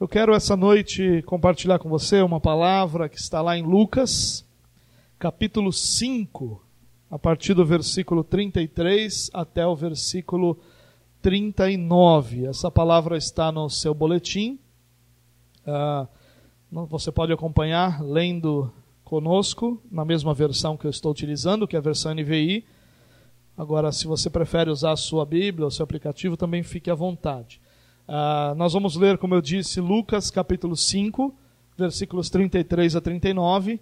Eu quero essa noite compartilhar com você uma palavra que está lá em Lucas, capítulo 5, a partir do versículo 33 até o versículo 39. Essa palavra está no seu boletim. Uh, você pode acompanhar lendo conosco, na mesma versão que eu estou utilizando, que é a versão NVI. Agora, se você prefere usar a sua Bíblia, o seu aplicativo, também fique à vontade. Uh, nós vamos ler, como eu disse, Lucas capítulo 5, versículos 33 a 39.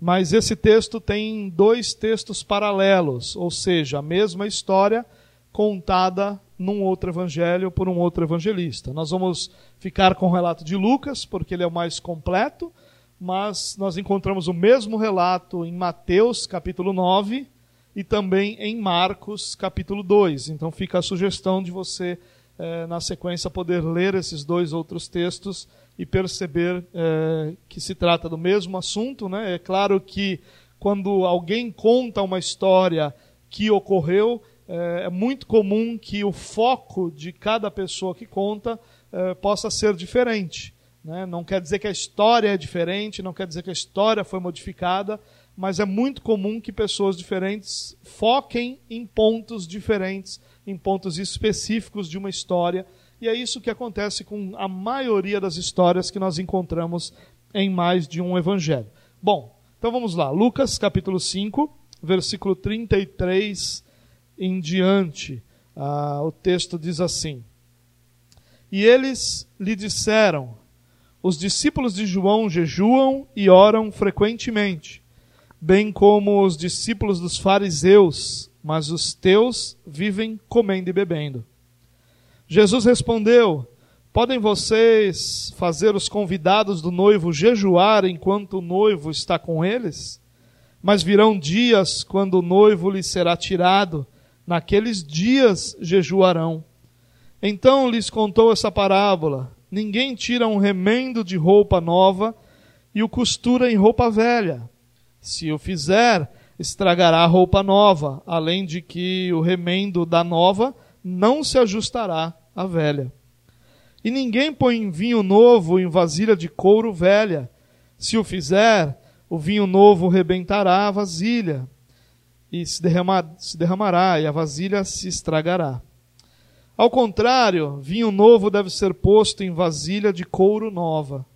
Mas esse texto tem dois textos paralelos, ou seja, a mesma história contada num outro evangelho por um outro evangelista. Nós vamos ficar com o relato de Lucas, porque ele é o mais completo, mas nós encontramos o mesmo relato em Mateus, capítulo 9, e também em Marcos, capítulo 2. Então fica a sugestão de você é, na sequência, poder ler esses dois outros textos e perceber é, que se trata do mesmo assunto. Né? É claro que quando alguém conta uma história que ocorreu, é, é muito comum que o foco de cada pessoa que conta possa ser diferente. Né? Não quer dizer que a história é diferente, não quer dizer que a história foi modificada, mas é muito comum que pessoas diferentes foquem em pontos diferentes em pontos específicos de uma história. E é isso que acontece com a maioria das histórias que nós encontramos em mais de um evangelho. Bom, então vamos lá. Lucas capítulo 5, versículo 33 em diante. Ah, o texto diz assim: E eles lhe disseram: Os discípulos de João jejuam e oram frequentemente, bem como os discípulos dos fariseus mas os teus vivem comendo e bebendo. Jesus respondeu: Podem vocês fazer os convidados do noivo jejuar enquanto o noivo está com eles? Mas virão dias quando o noivo lhes será tirado, naqueles dias jejuarão. Então lhes contou essa parábola: Ninguém tira um remendo de roupa nova e o costura em roupa velha. Se o fizer, estragará a roupa nova, além de que o remendo da nova não se ajustará à velha. E ninguém põe vinho novo em vasilha de couro velha. Se o fizer, o vinho novo rebentará a vasilha, e se, se derramará, e a vasilha se estragará. Ao contrário, vinho novo deve ser posto em vasilha de couro nova.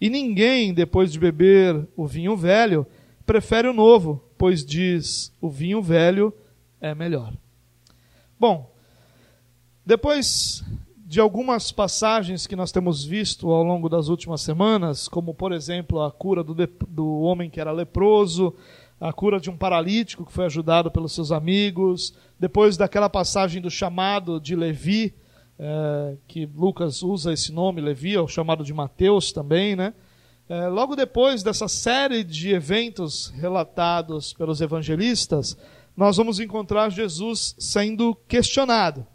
E ninguém, depois de beber o vinho velho, prefere o novo, pois diz: o vinho velho é melhor. Bom, depois de algumas passagens que nós temos visto ao longo das últimas semanas, como por exemplo a cura do, do homem que era leproso, a cura de um paralítico que foi ajudado pelos seus amigos, depois daquela passagem do chamado de Levi, é, que Lucas usa esse nome, Levi, é o chamado de Mateus também, né? É, logo depois dessa série de eventos relatados pelos evangelistas, nós vamos encontrar Jesus sendo questionado.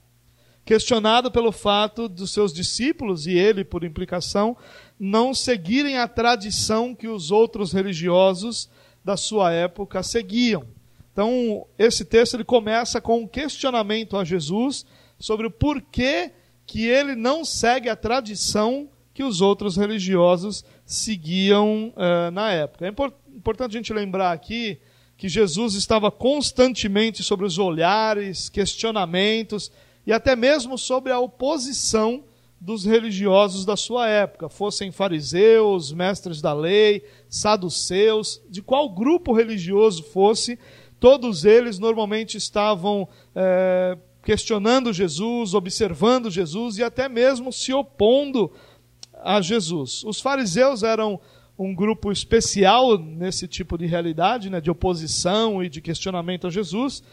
Questionado pelo fato dos seus discípulos, e ele, por implicação, não seguirem a tradição que os outros religiosos da sua época seguiam. Então, esse texto ele começa com um questionamento a Jesus sobre o porquê que ele não segue a tradição que os outros religiosos seguiam uh, na época. É importante a gente lembrar aqui que Jesus estava constantemente sobre os olhares, questionamentos e até mesmo sobre a oposição dos religiosos da sua época, fossem fariseus, mestres da lei, saduceus, de qual grupo religioso fosse, todos eles normalmente estavam é, questionando Jesus, observando Jesus e até mesmo se opondo a Jesus. Os fariseus eram um grupo especial nesse tipo de realidade, né, de oposição e de questionamento a Jesus.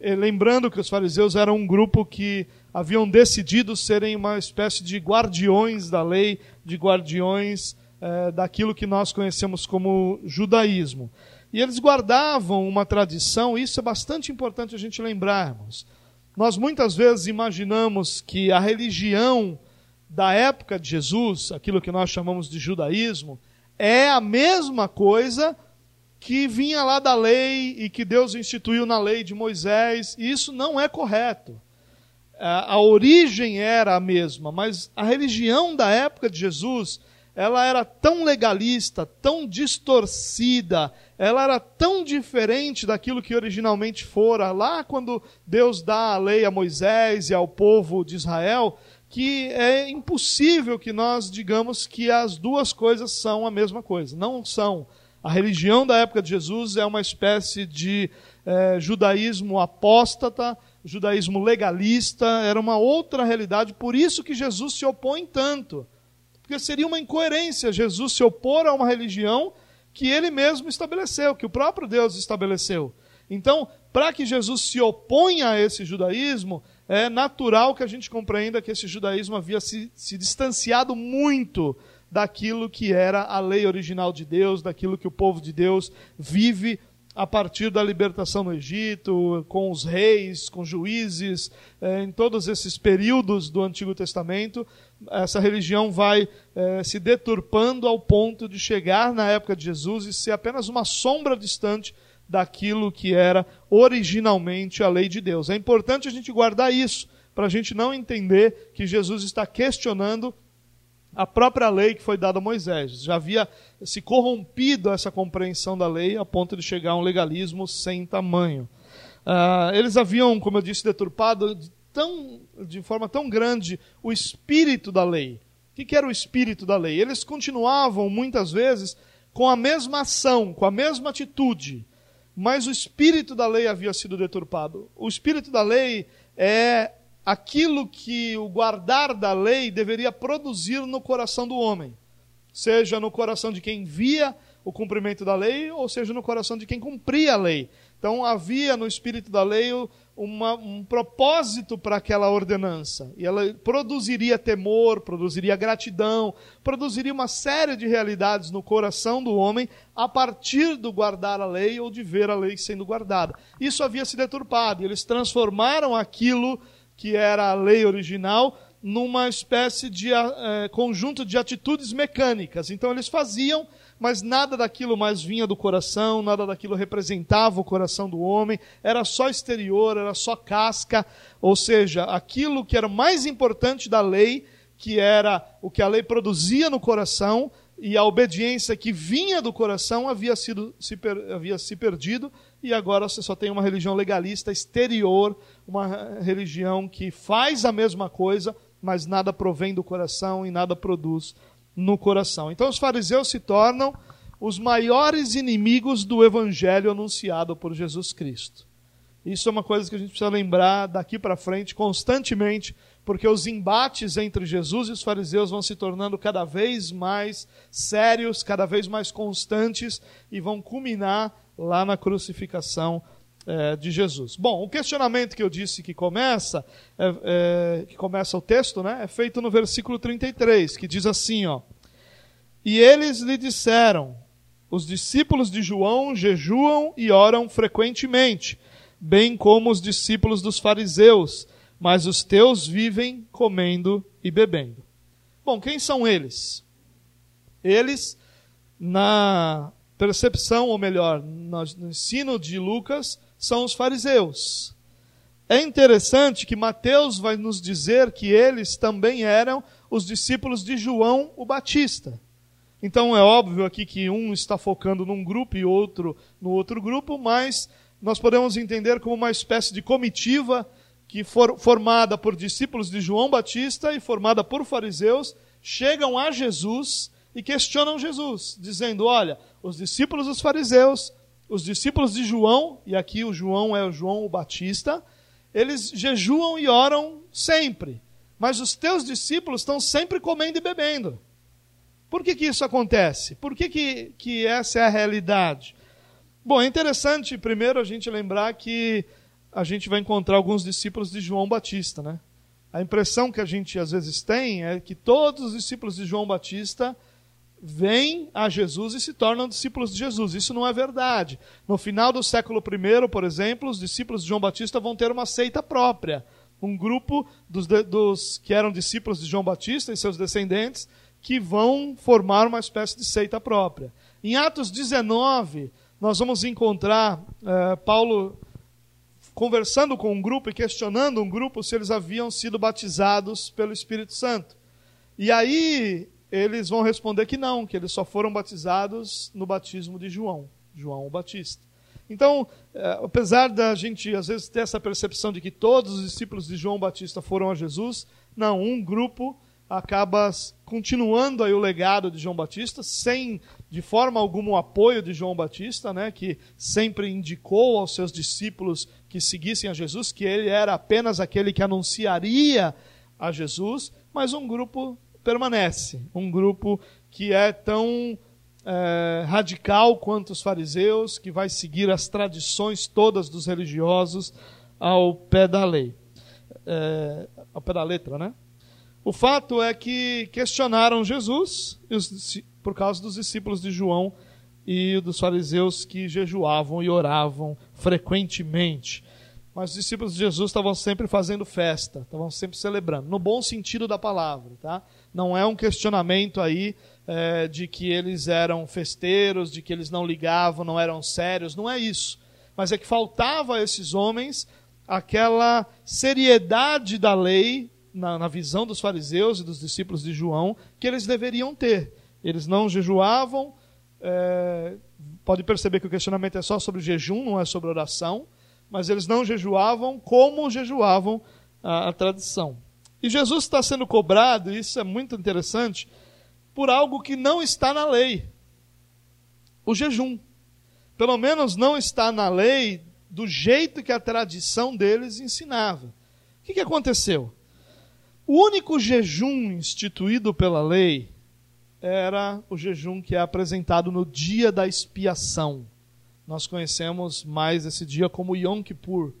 E lembrando que os fariseus eram um grupo que haviam decidido serem uma espécie de guardiões da lei, de guardiões eh, daquilo que nós conhecemos como judaísmo. E eles guardavam uma tradição, e isso é bastante importante a gente lembrarmos. Nós muitas vezes imaginamos que a religião da época de Jesus, aquilo que nós chamamos de judaísmo, é a mesma coisa que vinha lá da lei e que Deus instituiu na lei de Moisés, e isso não é correto. a origem era a mesma, mas a religião da época de Jesus, ela era tão legalista, tão distorcida, ela era tão diferente daquilo que originalmente fora, lá quando Deus dá a lei a Moisés e ao povo de Israel, que é impossível que nós digamos que as duas coisas são a mesma coisa. Não são. A religião da época de Jesus é uma espécie de é, judaísmo apóstata, judaísmo legalista, era uma outra realidade, por isso que Jesus se opõe tanto. Porque seria uma incoerência Jesus se opor a uma religião que ele mesmo estabeleceu, que o próprio Deus estabeleceu. Então, para que Jesus se oponha a esse judaísmo, é natural que a gente compreenda que esse judaísmo havia se, se distanciado muito daquilo que era a lei original de Deus, daquilo que o povo de Deus vive a partir da libertação no Egito, com os reis, com juízes, eh, em todos esses períodos do Antigo Testamento, essa religião vai eh, se deturpando ao ponto de chegar na época de Jesus e ser apenas uma sombra distante daquilo que era originalmente a lei de Deus. É importante a gente guardar isso, para a gente não entender que Jesus está questionando a própria lei que foi dada a Moisés. Já havia se corrompido essa compreensão da lei a ponto de chegar a um legalismo sem tamanho. Uh, eles haviam, como eu disse, deturpado de, tão, de forma tão grande o espírito da lei. O que, que era o espírito da lei? Eles continuavam, muitas vezes, com a mesma ação, com a mesma atitude, mas o espírito da lei havia sido deturpado. O espírito da lei é aquilo que o guardar da lei deveria produzir no coração do homem, seja no coração de quem via o cumprimento da lei, ou seja no coração de quem cumpria a lei. Então havia no espírito da lei uma, um propósito para aquela ordenança. E ela produziria temor, produziria gratidão, produziria uma série de realidades no coração do homem a partir do guardar a lei ou de ver a lei sendo guardada. Isso havia se deturpado, eles transformaram aquilo que era a lei original, numa espécie de é, conjunto de atitudes mecânicas. Então eles faziam, mas nada daquilo mais vinha do coração, nada daquilo representava o coração do homem, era só exterior, era só casca, ou seja, aquilo que era mais importante da lei, que era o que a lei produzia no coração, e a obediência que vinha do coração havia, sido, se, per, havia se perdido, e agora você só tem uma religião legalista exterior, uma religião que faz a mesma coisa, mas nada provém do coração e nada produz no coração. Então os fariseus se tornam os maiores inimigos do evangelho anunciado por Jesus Cristo. Isso é uma coisa que a gente precisa lembrar daqui para frente constantemente, porque os embates entre Jesus e os fariseus vão se tornando cada vez mais sérios, cada vez mais constantes e vão culminar lá na crucificação é, de Jesus. Bom, o questionamento que eu disse que começa, é, é, que começa o texto, né, é feito no versículo 33, que diz assim, ó. E eles lhe disseram: os discípulos de João jejuam e oram frequentemente, bem como os discípulos dos fariseus, mas os teus vivem comendo e bebendo. Bom, quem são eles? Eles, na percepção, ou melhor, no ensino de Lucas, são os fariseus. É interessante que Mateus vai nos dizer que eles também eram os discípulos de João o Batista. Então é óbvio aqui que um está focando num grupo e outro no outro grupo, mas nós podemos entender como uma espécie de comitiva que for formada por discípulos de João Batista e formada por fariseus, chegam a Jesus e questionam Jesus, dizendo: Olha, os discípulos dos fariseus os discípulos de João, e aqui o João é o João o Batista, eles jejuam e oram sempre. Mas os teus discípulos estão sempre comendo e bebendo. Por que, que isso acontece? Por que, que, que essa é a realidade? Bom, é interessante primeiro a gente lembrar que a gente vai encontrar alguns discípulos de João Batista, né? A impressão que a gente às vezes tem é que todos os discípulos de João Batista vêm a Jesus e se tornam discípulos de Jesus. Isso não é verdade. No final do século I, por exemplo, os discípulos de João Batista vão ter uma seita própria. Um grupo dos, dos que eram discípulos de João Batista e seus descendentes que vão formar uma espécie de seita própria. Em Atos 19, nós vamos encontrar eh, Paulo conversando com um grupo e questionando um grupo se eles haviam sido batizados pelo Espírito Santo. E aí eles vão responder que não, que eles só foram batizados no batismo de João, João o Batista. Então, é, apesar da gente às vezes ter essa percepção de que todos os discípulos de João Batista foram a Jesus, não, um grupo acaba continuando aí o legado de João Batista, sem de forma alguma o apoio de João Batista, né, que sempre indicou aos seus discípulos que seguissem a Jesus, que ele era apenas aquele que anunciaria a Jesus, mas um grupo permanece, um grupo que é tão é, radical quanto os fariseus, que vai seguir as tradições todas dos religiosos ao pé da lei, é, ao pé da letra, né? O fato é que questionaram Jesus por causa dos discípulos de João e dos fariseus que jejuavam e oravam frequentemente. Mas os discípulos de Jesus estavam sempre fazendo festa, estavam sempre celebrando, no bom sentido da palavra, tá? Não é um questionamento aí é, de que eles eram festeiros, de que eles não ligavam, não eram sérios, não é isso. Mas é que faltava a esses homens aquela seriedade da lei, na, na visão dos fariseus e dos discípulos de João, que eles deveriam ter. Eles não jejuavam, é, pode perceber que o questionamento é só sobre jejum, não é sobre oração, mas eles não jejuavam como jejuavam a, a tradição. E Jesus está sendo cobrado, e isso é muito interessante, por algo que não está na lei: o jejum. Pelo menos não está na lei do jeito que a tradição deles ensinava. O que, que aconteceu? O único jejum instituído pela lei era o jejum que é apresentado no dia da expiação. Nós conhecemos mais esse dia como Yom Kippur.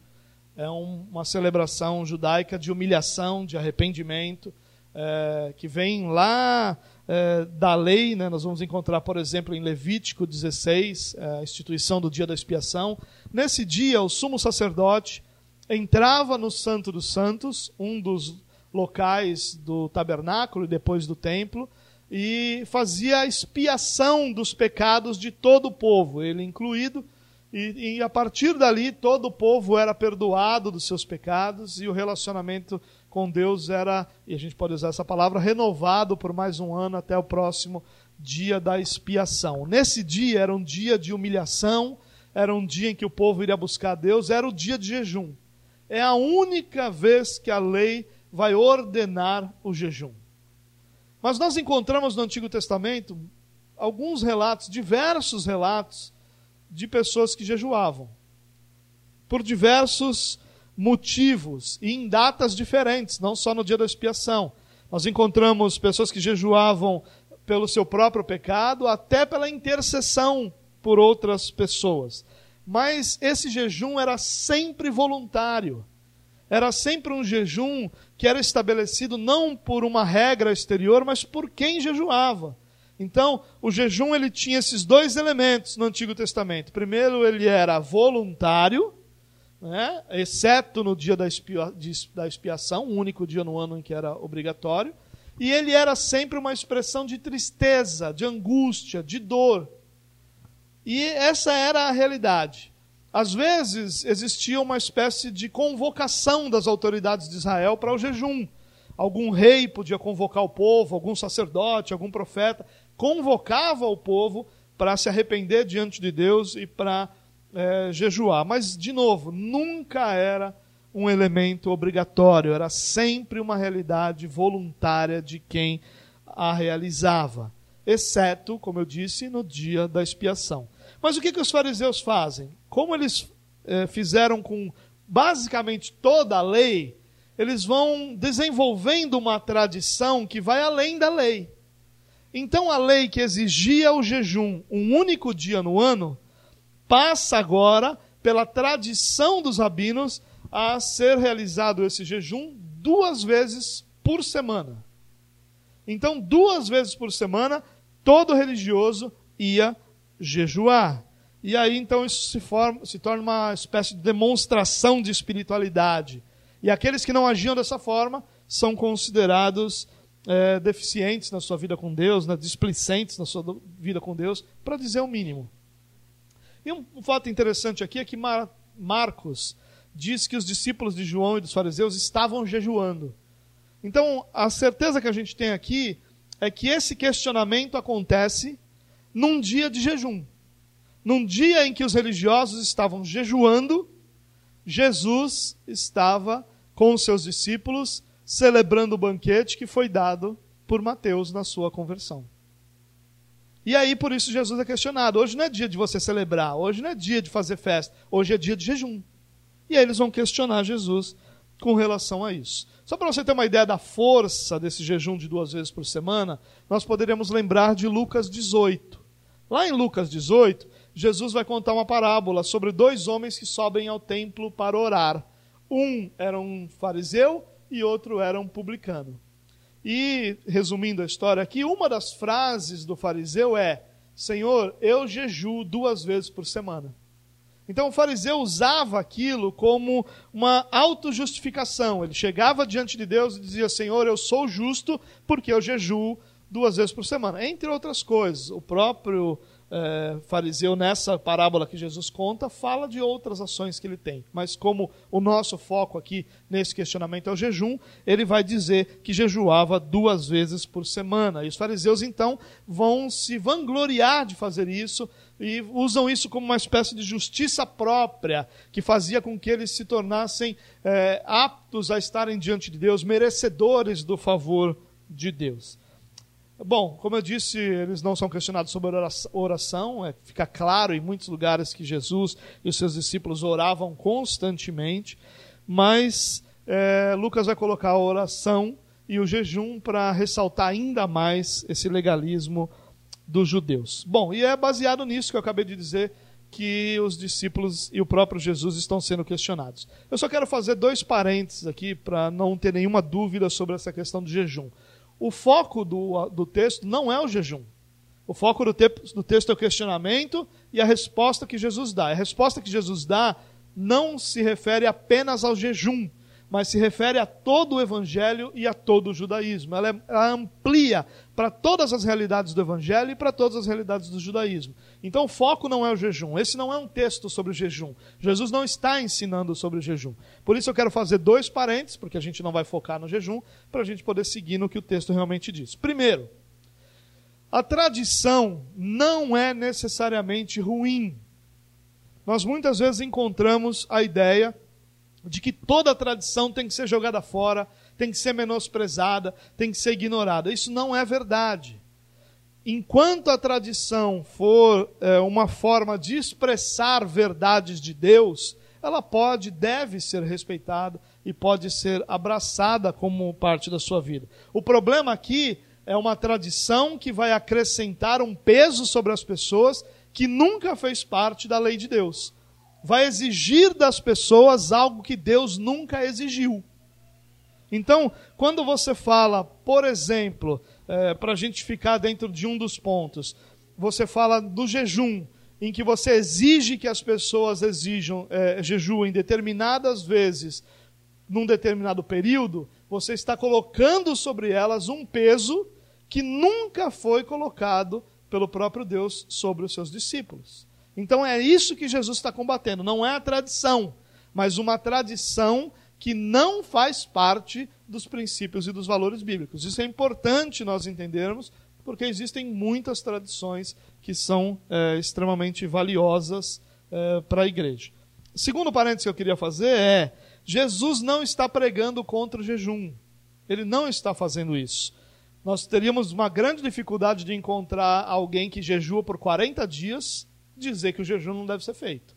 É um, uma celebração judaica de humilhação, de arrependimento, é, que vem lá é, da lei. Né? Nós vamos encontrar, por exemplo, em Levítico 16, é, a instituição do dia da expiação. Nesse dia, o sumo sacerdote entrava no Santo dos Santos, um dos locais do tabernáculo e depois do templo, e fazia a expiação dos pecados de todo o povo, ele incluído, e, e, a partir dali todo o povo era perdoado dos seus pecados e o relacionamento com Deus era, e a gente pode usar essa palavra, renovado por mais um ano até o próximo dia da expiação. Nesse dia era um dia de humilhação, era um dia em que o povo iria buscar Deus, era o dia de jejum. É a única vez que a lei vai ordenar o jejum. Mas nós encontramos no Antigo Testamento alguns relatos, diversos relatos, de pessoas que jejuavam. Por diversos motivos e em datas diferentes, não só no dia da expiação. Nós encontramos pessoas que jejuavam pelo seu próprio pecado, até pela intercessão por outras pessoas. Mas esse jejum era sempre voluntário. Era sempre um jejum que era estabelecido não por uma regra exterior, mas por quem jejuava. Então, o jejum ele tinha esses dois elementos no Antigo Testamento. Primeiro, ele era voluntário, né? exceto no dia da, expia, da expiação, o único dia no ano em que era obrigatório. E ele era sempre uma expressão de tristeza, de angústia, de dor. E essa era a realidade. Às vezes existia uma espécie de convocação das autoridades de Israel para o jejum. Algum rei podia convocar o povo, algum sacerdote, algum profeta convocava o povo para se arrepender diante de Deus e para é, jejuar. Mas, de novo, nunca era um elemento obrigatório, era sempre uma realidade voluntária de quem a realizava, exceto, como eu disse, no dia da expiação. Mas o que, que os fariseus fazem? Como eles é, fizeram com basicamente toda a lei, eles vão desenvolvendo uma tradição que vai além da lei. Então a lei que exigia o jejum um único dia no ano, passa agora, pela tradição dos rabinos, a ser realizado esse jejum duas vezes por semana. Então, duas vezes por semana, todo religioso ia jejuar. E aí, então, isso se, forma, se torna uma espécie de demonstração de espiritualidade. E aqueles que não agiam dessa forma são considerados é, deficientes na sua vida com Deus, né, displicentes na sua vida com Deus, para dizer o mínimo. E um, um, fato interessante aqui é que Mar, Marcos diz que os discípulos de João e dos fariseus estavam jejuando. Então, a certeza que a gente tem aqui é que esse questionamento acontece num dia de jejum. Num dia em que os religiosos estavam jejuando, Jesus estava com os seus discípulos celebrando o banquete que foi dado por Mateus na sua conversão. E aí, por isso, Jesus é questionado. Hoje não é dia de você celebrar, hoje não é dia de fazer festa, hoje é dia de jejum. E aí eles vão questionar Jesus com relação a isso. Só para você ter uma ideia da força desse jejum de duas vezes por semana, nós poderíamos lembrar de Lucas 18. Lá em Lucas 18, Jesus vai contar uma parábola sobre dois homens que sobem ao templo para orar. Um era um fariseu e outro era um publicano. E, resumindo a história aqui, uma das frases do fariseu é: Senhor, eu jejuo duas vezes por semana. Então o fariseu usava aquilo como uma autojustificação. Ele chegava diante de Deus e dizia: Senhor, eu sou justo porque eu jejuo duas vezes por semana. Entre outras coisas, o próprio é, fariseu, nessa parábola que Jesus conta, fala de outras ações que ele tem. Mas como o nosso foco aqui nesse questionamento é o jejum, ele vai dizer que jejuava duas vezes por semana. E os fariseus, então, vão se vangloriar de fazer isso e usam isso como uma espécie de justiça própria, que fazia com que eles se tornassem é, aptos a estarem diante de Deus, merecedores do favor de Deus. Bom, como eu disse, eles não são questionados sobre oração, é, fica claro em muitos lugares que Jesus e os seus discípulos oravam constantemente, mas é, Lucas vai colocar a oração e o jejum para ressaltar ainda mais esse legalismo dos judeus. Bom, e é baseado nisso que eu acabei de dizer que os discípulos e o próprio Jesus estão sendo questionados. Eu só quero fazer dois parênteses aqui para não ter nenhuma dúvida sobre essa questão do jejum o foco do, do texto não é o jejum. O foco do, te, do texto é o questionamento e a resposta que Jesus dá. A resposta que Jesus dá não se refere apenas ao jejum, mas se refere a todo o evangelho e a todo o judaísmo. Ela, é, ela amplia para todas as realidades do evangelho e para todas as realidades do judaísmo. Então o foco não é o jejum. Esse não é um texto sobre o jejum. Jesus não está ensinando sobre o jejum. Por isso eu quero fazer dois parênteses, porque a gente não vai focar no jejum, para a gente poder seguir no que o texto realmente diz. Primeiro, a tradição não é necessariamente ruim. Nós muitas vezes encontramos a ideia de que toda tradição tem que ser jogada fora, tem que ser menosprezada, tem que ser ignorada. Isso não é verdade. Enquanto a tradição for é, uma forma de expressar verdades de Deus, ela pode, deve ser respeitada e pode ser abraçada como parte da sua vida. O problema aqui é uma tradição que vai acrescentar um peso sobre as pessoas que nunca fez parte da lei de Deus vai exigir das pessoas algo que Deus nunca exigiu. Então, quando você fala, por exemplo, é, para a gente ficar dentro de um dos pontos, você fala do jejum, em que você exige que as pessoas exijam, é, jejuem determinadas vezes num determinado período, você está colocando sobre elas um peso que nunca foi colocado pelo próprio Deus sobre os seus discípulos. Então é isso que Jesus está combatendo. Não é a tradição, mas uma tradição que não faz parte dos princípios e dos valores bíblicos. Isso é importante nós entendermos, porque existem muitas tradições que são é, extremamente valiosas é, para a igreja. Segundo parênteses que eu queria fazer é: Jesus não está pregando contra o jejum. Ele não está fazendo isso. Nós teríamos uma grande dificuldade de encontrar alguém que jejua por 40 dias dizer que o jejum não deve ser feito.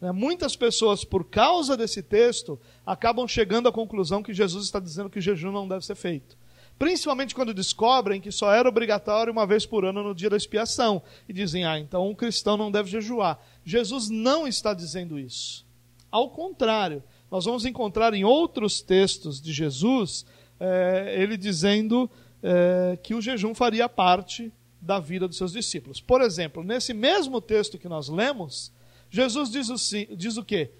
Né? Muitas pessoas, por causa desse texto, acabam chegando à conclusão que Jesus está dizendo que o jejum não deve ser feito. Principalmente quando descobrem que só era obrigatório uma vez por ano no dia da expiação. E dizem, ah, então um cristão não deve jejuar. Jesus não está dizendo isso. Ao contrário, nós vamos encontrar em outros textos de Jesus é, ele dizendo é, que o jejum faria parte da vida dos seus discípulos. Por exemplo, nesse mesmo texto que nós lemos, Jesus diz o, diz o quê?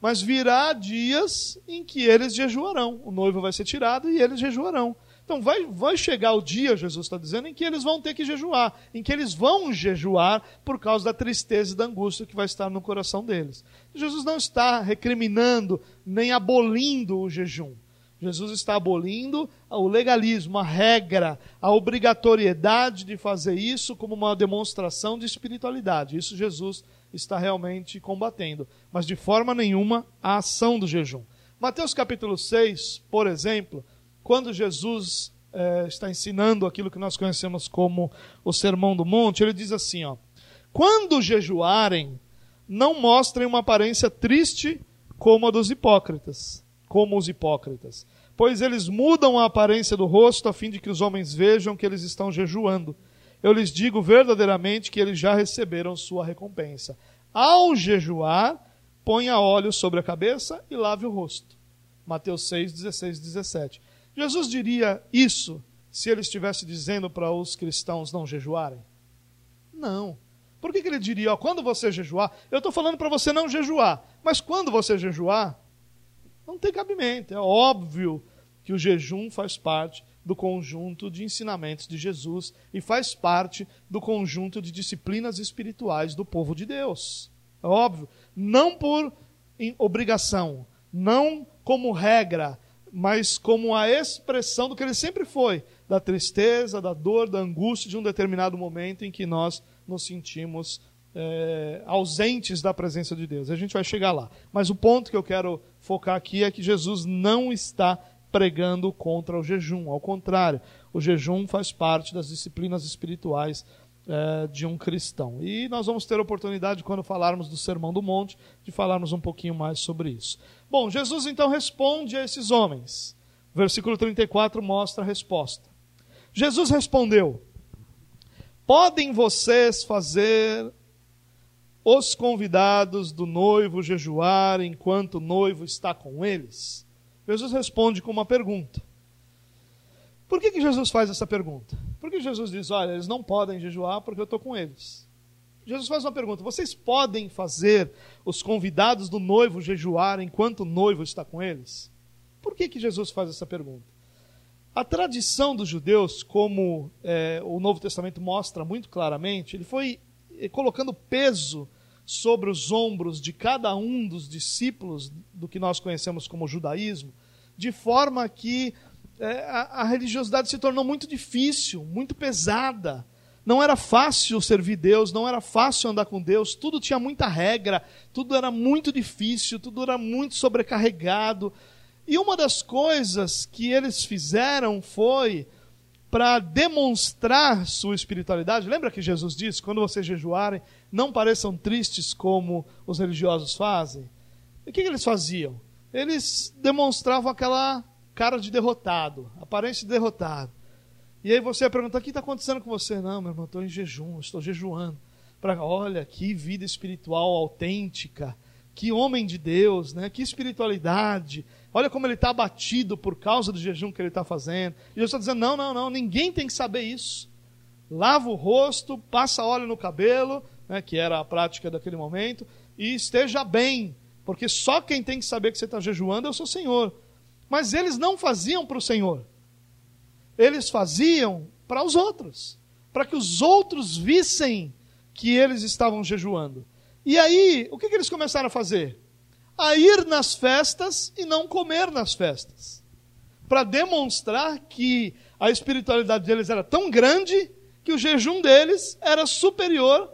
Mas virá dias em que eles jejuarão. O noivo vai ser tirado e eles jejuarão. Então vai, vai chegar o dia, Jesus está dizendo, em que eles vão ter que jejuar, em que eles vão jejuar por causa da tristeza e da angústia que vai estar no coração deles. Jesus não está recriminando nem abolindo o jejum. Jesus está abolindo o legalismo, a regra, a obrigatoriedade de fazer isso como uma demonstração de espiritualidade. Isso Jesus está realmente combatendo, mas de forma nenhuma a ação do jejum. Mateus capítulo 6, por exemplo, quando Jesus é, está ensinando aquilo que nós conhecemos como o Sermão do Monte, ele diz assim: ó, quando jejuarem, não mostrem uma aparência triste como a dos hipócritas, como os hipócritas, pois eles mudam a aparência do rosto a fim de que os homens vejam que eles estão jejuando. Eu lhes digo verdadeiramente que eles já receberam sua recompensa. Ao jejuar, ponha óleo sobre a cabeça e lave o rosto. Mateus 6, 16 e 17. Jesus diria isso se ele estivesse dizendo para os cristãos não jejuarem? Não. Por que, que ele diria, ó, quando você jejuar, eu estou falando para você não jejuar, mas quando você jejuar, não tem cabimento. É óbvio que o jejum faz parte do conjunto de ensinamentos de Jesus e faz parte do conjunto de disciplinas espirituais do povo de Deus. É óbvio. Não por obrigação, não como regra, mas como a expressão do que ele sempre foi, da tristeza, da dor, da angústia de um determinado momento em que nós nos sentimos é, ausentes da presença de Deus. A gente vai chegar lá. Mas o ponto que eu quero focar aqui é que Jesus não está pregando contra o jejum. Ao contrário, o jejum faz parte das disciplinas espirituais é, de um cristão. E nós vamos ter oportunidade, quando falarmos do Sermão do Monte, de falarmos um pouquinho mais sobre isso. Bom, Jesus então responde a esses homens. Versículo 34 mostra a resposta. Jesus respondeu: Podem vocês fazer os convidados do noivo jejuar enquanto o noivo está com eles? Jesus responde com uma pergunta. Por que, que Jesus faz essa pergunta? Porque Jesus diz: Olha, eles não podem jejuar porque eu estou com eles. Jesus faz uma pergunta: Vocês podem fazer os convidados do noivo jejuar enquanto o noivo está com eles? Por que, que Jesus faz essa pergunta? A tradição dos judeus, como é, o Novo Testamento mostra muito claramente, ele foi colocando peso sobre os ombros de cada um dos discípulos do que nós conhecemos como judaísmo, de forma que é, a, a, religiosidade se tornou muito difícil, muito pesada. Não era fácil servir Deus, não era fácil andar com Deus, tudo tinha muita regra, tudo era muito difícil, tudo era muito sobrecarregado. E uma das coisas que eles fizeram foi para demonstrar sua espiritualidade. Lembra que Jesus disse: quando vocês jejuarem, não pareçam tristes como os religiosos fazem? E o que, que eles faziam? Eles demonstravam aquela cara de derrotado, aparência de derrotado. E aí você ia perguntar: o que está acontecendo com você? Não, meu irmão, estou em jejum, estou jejuando. Pra, olha, que vida espiritual autêntica, que homem de Deus, né? que espiritualidade. Olha como ele está abatido por causa do jejum que ele está fazendo. E Jesus está dizendo: não, não, não, ninguém tem que saber isso. Lava o rosto, passa óleo no cabelo, né, que era a prática daquele momento, e esteja bem, porque só quem tem que saber que você está jejuando é o seu Senhor. Mas eles não faziam para o Senhor, eles faziam para os outros, para que os outros vissem que eles estavam jejuando. E aí, o que, que eles começaram a fazer? A ir nas festas e não comer nas festas. Para demonstrar que a espiritualidade deles era tão grande que o jejum deles era superior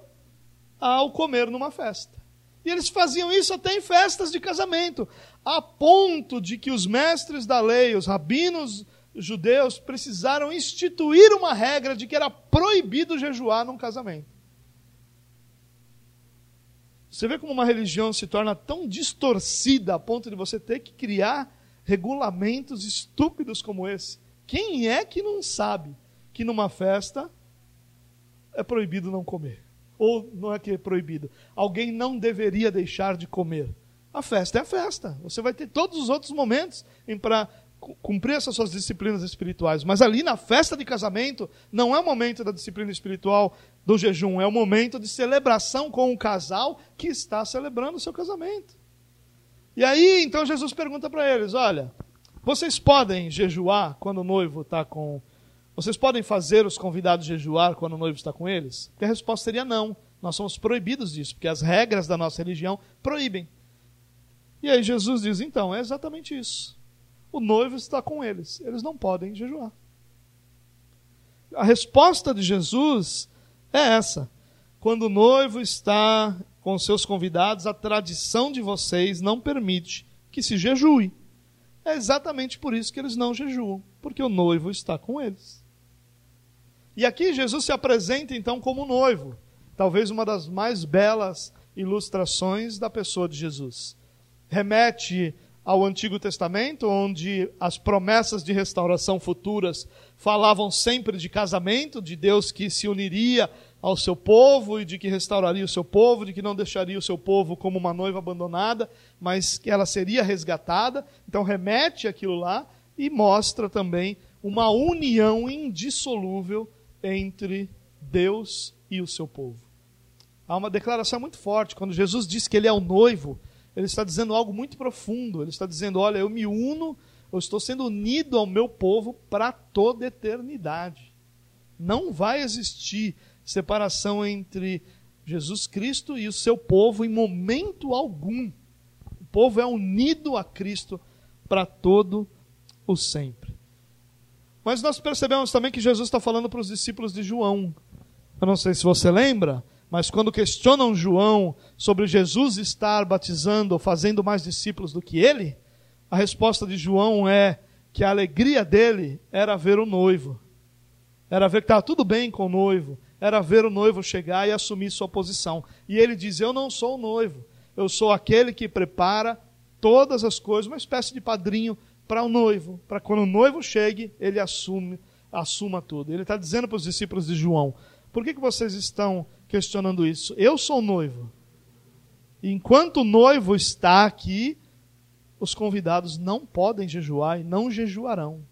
ao comer numa festa. E eles faziam isso até em festas de casamento, a ponto de que os mestres da lei, os rabinos judeus, precisaram instituir uma regra de que era proibido jejuar num casamento. Você vê como uma religião se torna tão distorcida a ponto de você ter que criar regulamentos estúpidos como esse. Quem é que não sabe que numa festa é proibido não comer? Ou não é que é proibido, alguém não deveria deixar de comer. A festa é a festa. Você vai ter todos os outros momentos para cumprir essas suas disciplinas espirituais. Mas ali na festa de casamento, não é o momento da disciplina espiritual do jejum, é o momento de celebração com o casal que está celebrando o seu casamento. E aí, então, Jesus pergunta para eles: olha, Vocês podem jejuar quando o noivo está com. Vocês podem fazer os convidados jejuar quando o noivo está com eles? E a resposta seria não. Nós somos proibidos disso, porque as regras da nossa religião proíbem. E aí Jesus diz: então, é exatamente isso. O noivo está com eles, eles não podem jejuar. A resposta de Jesus é essa. Quando o noivo está com seus convidados, a tradição de vocês não permite que se jejue. É exatamente por isso que eles não jejuam, porque o noivo está com eles. E aqui Jesus se apresenta então como noivo, talvez uma das mais belas ilustrações da pessoa de Jesus. Remete ao Antigo Testamento, onde as promessas de restauração futuras falavam sempre de casamento, de Deus que se uniria ao seu povo e de que restauraria o seu povo, de que não deixaria o seu povo como uma noiva abandonada, mas que ela seria resgatada. Então remete aquilo lá e mostra também uma união indissolúvel entre Deus e o seu povo. Há uma declaração muito forte. Quando Jesus diz que ele é o noivo, ele está dizendo algo muito profundo. Ele está dizendo: Olha, eu me uno, eu estou sendo unido ao meu povo para toda eternidade. Não vai existir separação entre Jesus Cristo e o seu povo em momento algum. O povo é unido a Cristo para todo o sempre. Mas nós percebemos também que Jesus está falando para os discípulos de João. Eu não sei se você lembra, mas quando questionam João sobre Jesus estar batizando ou fazendo mais discípulos do que ele, a resposta de João é que a alegria dele era ver o noivo. Era ver que estava tudo bem com o noivo, era ver o noivo chegar e assumir sua posição. E ele diz: Eu não sou o noivo, eu sou aquele que prepara todas as coisas, uma espécie de padrinho para o noivo, para quando o noivo chegue, ele assume, assuma tudo. Ele está dizendo para os discípulos de João: Por que, que vocês estão questionando isso? Eu sou noivo. Enquanto o noivo está aqui, os convidados não podem jejuar e não jejuarão.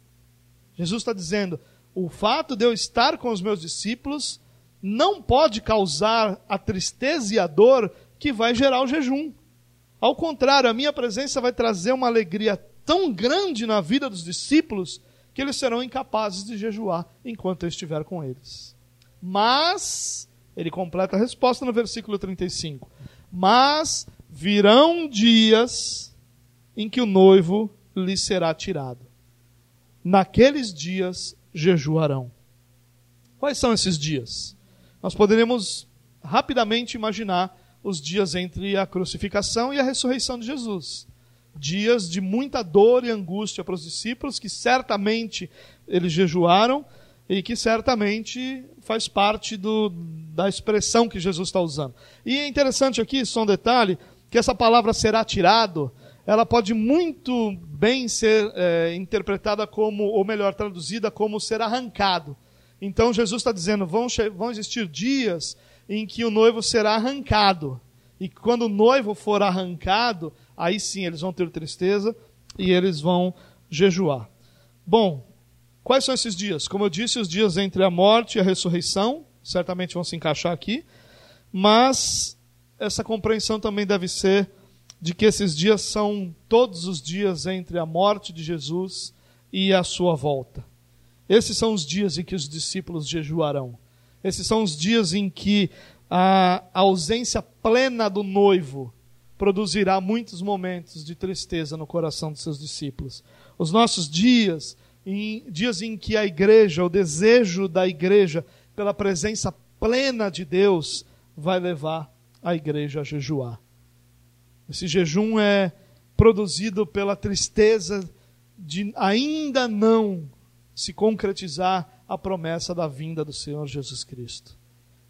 Jesus está dizendo: o fato de eu estar com os meus discípulos não pode causar a tristeza e a dor que vai gerar o jejum. Ao contrário, a minha presença vai trazer uma alegria tão grande na vida dos discípulos que eles serão incapazes de jejuar enquanto eu estiver com eles. Mas, ele completa a resposta no versículo 35. Mas virão dias em que o noivo lhe será tirado. Naqueles dias jejuarão. Quais são esses dias? nós poderíamos rapidamente imaginar os dias entre a crucificação e a ressurreição de Jesus. Dias de muita dor e angústia para os discípulos, que certamente eles jejuaram e que certamente faz parte do, da expressão que Jesus está usando. E é interessante aqui, só um detalhe, que essa palavra será tirado, ela pode muito bem ser é, interpretada como, ou melhor, traduzida como ser arrancado. Então Jesus está dizendo: vão, vão existir dias em que o noivo será arrancado. E quando o noivo for arrancado, aí sim eles vão ter tristeza e eles vão jejuar. Bom, quais são esses dias? Como eu disse, os dias entre a morte e a ressurreição, certamente vão se encaixar aqui, mas essa compreensão também deve ser de que esses dias são todos os dias entre a morte de Jesus e a sua volta. Esses são os dias em que os discípulos jejuarão. Esses são os dias em que a ausência plena do noivo produzirá muitos momentos de tristeza no coração dos seus discípulos. Os nossos dias, em, dias em que a igreja, o desejo da igreja pela presença plena de Deus, vai levar a igreja a jejuar. Esse jejum é produzido pela tristeza de ainda não se concretizar a promessa da vinda do Senhor Jesus Cristo.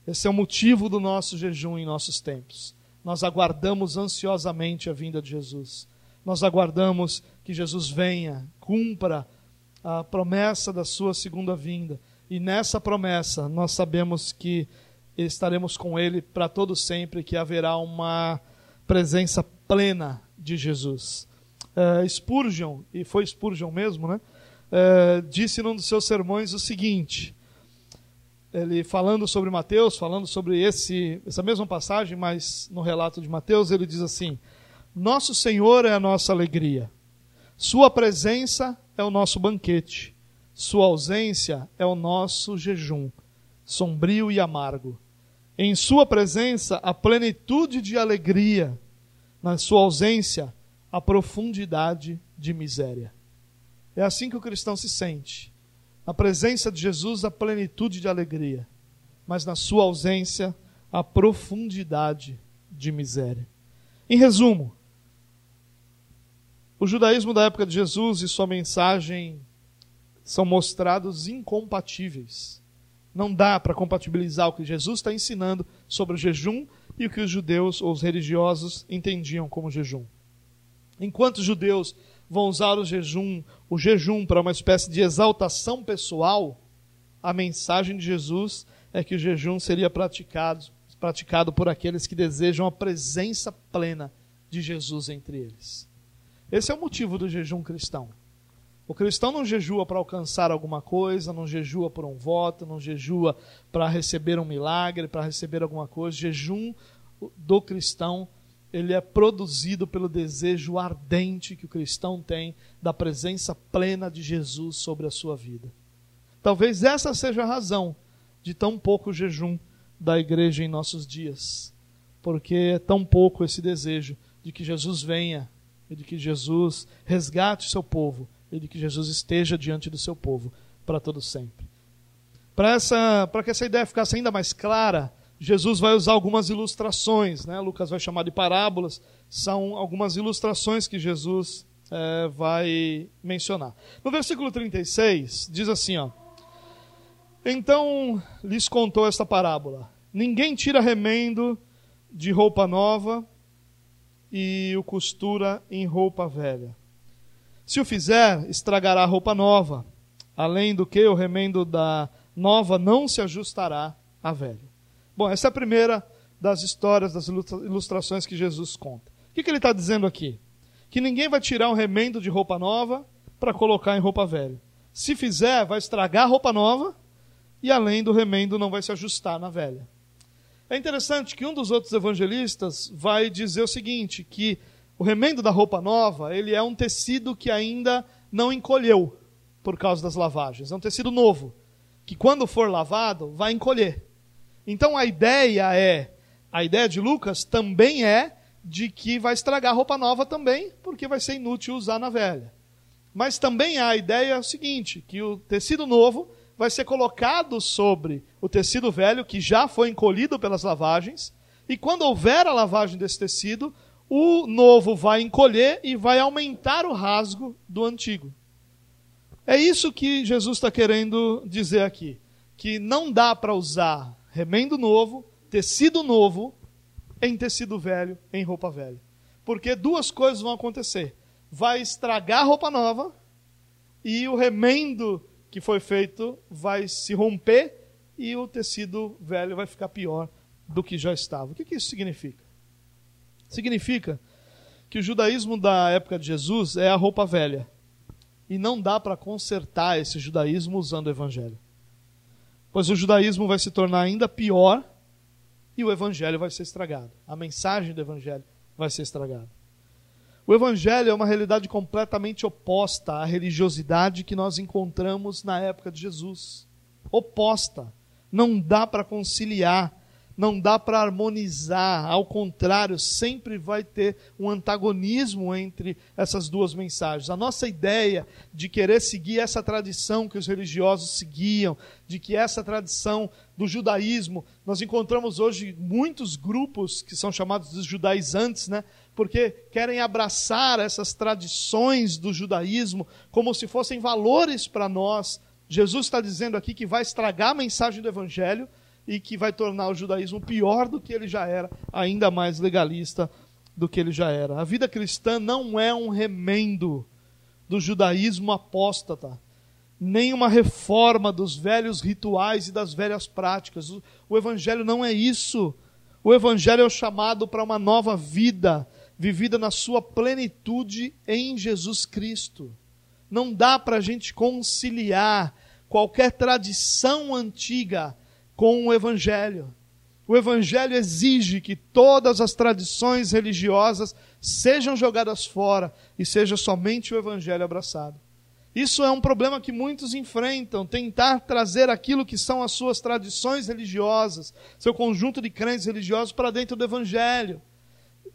Esse é o motivo do nosso jejum em nossos tempos. Nós aguardamos ansiosamente a vinda de Jesus. Nós aguardamos que Jesus venha, cumpra a promessa da sua segunda vinda. E nessa promessa nós sabemos que estaremos com Ele para todo sempre, que haverá uma presença plena de Jesus. Uh, Spurgeon, e foi Spurgeon mesmo, né? é, disse num dos seus sermões o seguinte: ele falando sobre Mateus, falando sobre esse, essa mesma passagem, mas no relato de Mateus, ele diz assim: Nosso Senhor é a nossa alegria, Sua presença é o nosso banquete, sua ausência é o nosso jejum, sombrio e amargo. Em sua presença, a plenitude de alegria, na sua ausência, a profundidade de miséria. É assim que o cristão se sente. Na presença de Jesus, a plenitude de alegria, mas na sua ausência, a profundidade de miséria. Em resumo, o judaísmo da época de Jesus e sua mensagem são mostrados incompatíveis. Não dá para compatibilizar o que Jesus está ensinando sobre o jejum e o que os judeus ou os religiosos entendiam como jejum. Enquanto os judeus vão usar o jejum, o jejum para uma espécie de exaltação pessoal, a mensagem de Jesus é que o jejum seria praticado, praticado por aqueles que desejam a presença plena de Jesus entre eles. Esse é o motivo do jejum cristão. O cristão não jejua para alcançar alguma coisa, não jejua por um voto, não jejua para receber um milagre, para receber alguma coisa. O jejum do cristão, ele é produzido pelo desejo ardente que o cristão tem da presença plena de Jesus sobre a sua vida. Talvez essa seja a razão de tão pouco jejum da igreja em nossos dias, porque é tão pouco esse desejo de que Jesus venha e de que Jesus resgate o seu povo e de que Jesus esteja diante do seu povo para todo sempre. Para essa, para que essa ideia ficasse ainda mais clara, Jesus vai usar algumas ilustrações, né? Lucas vai chamar de parábolas, são algumas ilustrações que Jesus é, vai mencionar. No versículo 36, diz assim: ó, Então lhes contou esta parábola: Ninguém tira remendo de roupa nova e o costura em roupa velha. Se o fizer, estragará a roupa nova, além do que o remendo da nova não se ajustará à velha. Bom, essa é a primeira das histórias, das ilustrações que Jesus conta. O que, que ele está dizendo aqui? Que ninguém vai tirar um remendo de roupa nova para colocar em roupa velha. Se fizer, vai estragar a roupa nova e além do remendo não vai se ajustar na velha. É interessante que um dos outros evangelistas vai dizer o seguinte, que o remendo da roupa nova, ele é um tecido que ainda não encolheu por causa das lavagens. É um tecido novo, que quando for lavado, vai encolher. Então a ideia é, a ideia de Lucas também é de que vai estragar a roupa nova também, porque vai ser inútil usar na velha. Mas também há a ideia seguinte, que o tecido novo vai ser colocado sobre o tecido velho, que já foi encolhido pelas lavagens, e quando houver a lavagem desse tecido, o novo vai encolher e vai aumentar o rasgo do antigo. É isso que Jesus está querendo dizer aqui. Que não dá para usar remendo novo, tecido novo, em tecido velho, em roupa velha. Porque duas coisas vão acontecer. Vai estragar a roupa nova e o remendo que foi feito vai se romper e o tecido velho vai ficar pior do que já estava. O que, que isso significa? Significa que o judaísmo da época de Jesus é a roupa velha. E não dá para consertar esse judaísmo usando o evangelho. Pois o judaísmo vai se tornar ainda pior e o evangelho vai ser estragado. A mensagem do evangelho vai ser estragada. O Evangelho é uma realidade completamente oposta à religiosidade que nós encontramos na época de Jesus. Oposta. Não dá para conciliar, não dá para harmonizar, ao contrário, sempre vai ter um antagonismo entre essas duas mensagens. A nossa ideia de querer seguir essa tradição que os religiosos seguiam, de que essa tradição do judaísmo, nós encontramos hoje muitos grupos que são chamados de judaizantes, né? porque querem abraçar essas tradições do judaísmo como se fossem valores para nós. Jesus está dizendo aqui que vai estragar a mensagem do evangelho e que vai tornar o judaísmo pior do que ele já era, ainda mais legalista do que ele já era. A vida cristã não é um remendo do judaísmo apóstata, nem uma reforma dos velhos rituais e das velhas práticas. O, o evangelho não é isso. O evangelho é o chamado para uma nova vida vivida na sua plenitude em Jesus Cristo. Não dá para a gente conciliar qualquer tradição antiga com o Evangelho. O Evangelho exige que todas as tradições religiosas sejam jogadas fora e seja somente o Evangelho abraçado. Isso é um problema que muitos enfrentam, tentar trazer aquilo que são as suas tradições religiosas, seu conjunto de crenças religiosos para dentro do Evangelho.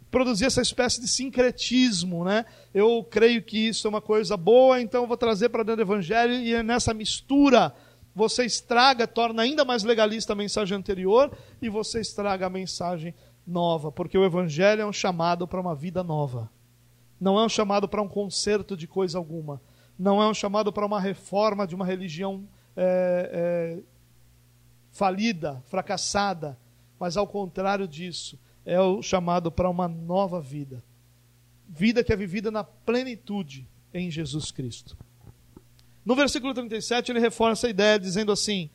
Produzir essa espécie de sincretismo, né? Eu creio que isso é uma coisa boa, então eu vou trazer para dentro do Evangelho e é nessa mistura você estraga, torna ainda mais legalista a mensagem anterior e você estraga a mensagem nova, porque o Evangelho é um chamado para uma vida nova. Não é um chamado para um conserto de coisa alguma não é um chamado para uma reforma de uma religião é, é, falida, fracassada, mas ao contrário disso, é o chamado para uma nova vida. Vida que é vivida na plenitude em Jesus Cristo. No versículo 37, ele reforça essa ideia, dizendo assim: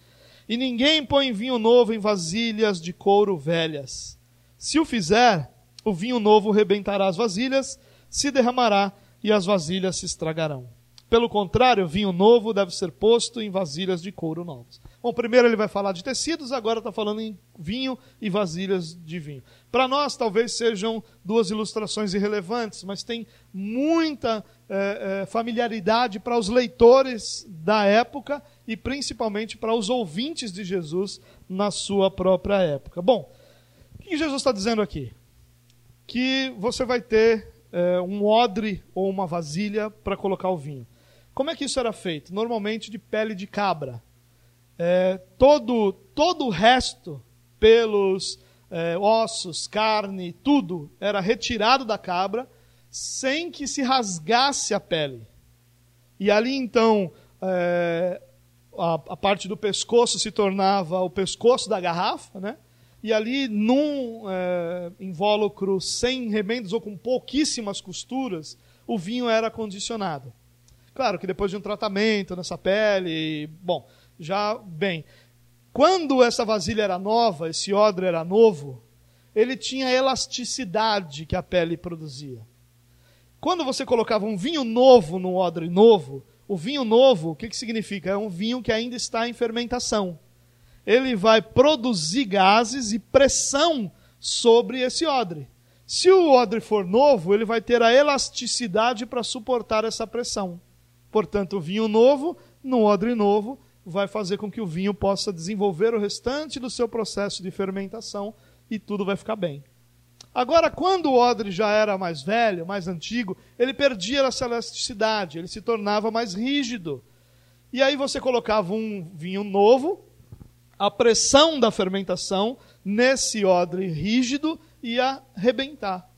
E ninguém põe vinho novo em vasilhas de couro velhas. Se o fizer, o vinho novo rebentará as vasilhas, se derramará e as vasilhas se estragarão. Pelo contrário, vinho novo deve ser posto em vasilhas de couro novas. Bom, primeiro ele vai falar de tecidos, agora está falando em vinho e vasilhas de vinho. Para nós, talvez sejam duas ilustrações irrelevantes, mas tem muita é, é, familiaridade para os leitores da época e principalmente para os ouvintes de Jesus na sua própria época. Bom, o que Jesus está dizendo aqui? Que você vai ter é, um odre ou uma vasilha para colocar o vinho. Como é que isso era feito? Normalmente de pele de cabra. Todo, todo o resto, pelos, ossos, carne, tudo, era retirado da cabra sem que se rasgasse a pele. E ali então é, a, a, parte do pescoço se tornava o pescoço da garrafa, né? E ali num é, invólucro sem remendos ou com pouquíssimas costuras, o vinho era condicionado. Claro que depois de um tratamento nessa pele, bom, já bem. Quando essa vasilha era nova, esse odre era novo, ele tinha elasticidade que a pele produzia. Quando você colocava um vinho novo no odre novo, o vinho novo, o que, que significa? É um vinho que ainda está em fermentação. Ele vai produzir gases e pressão sobre esse odre. Se o odre for novo, ele vai ter a elasticidade para suportar essa pressão. Portanto, o vinho novo, no odre novo, vai fazer com que o vinho possa desenvolver o restante do seu processo de fermentação e tudo vai ficar bem. Agora, quando o odre já era mais velho, mais antigo, ele perdia essa elasticidade, ele se tornava mais rígido. E aí você colocava um vinho novo, a pressão da fermentação nesse odre rígido ia rebentar